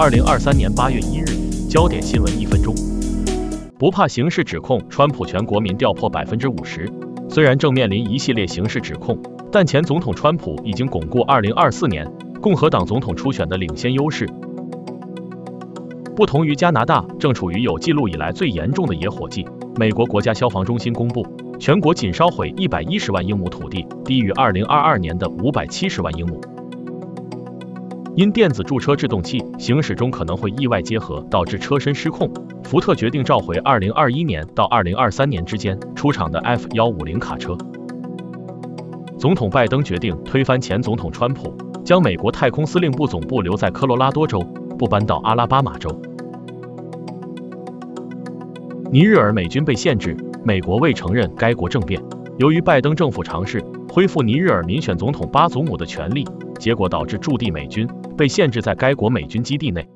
二零二三年八月一日，焦点新闻一分钟。不怕刑事指控，川普全国民调破百分之五十。虽然正面临一系列刑事指控，但前总统川普已经巩固二零二四年共和党总统初选的领先优势。不同于加拿大，正处于有记录以来最严重的野火季，美国国家消防中心公布，全国仅烧毁一百一十万英亩土地，低于二零二二年的五百七十万英亩。因电子驻车制动器行驶中可能会意外结合，导致车身失控，福特决定召回二零二一年到二零二三年之间出厂的 F 幺五零卡车。总统拜登决定推翻前总统川普，将美国太空司令部总部留在科罗拉多州，不搬到阿拉巴马州。尼日尔美军被限制，美国未承认该国政变。由于拜登政府尝试恢复尼日尔民选总统巴祖姆的权力，结果导致驻地美军被限制在该国美军基地内。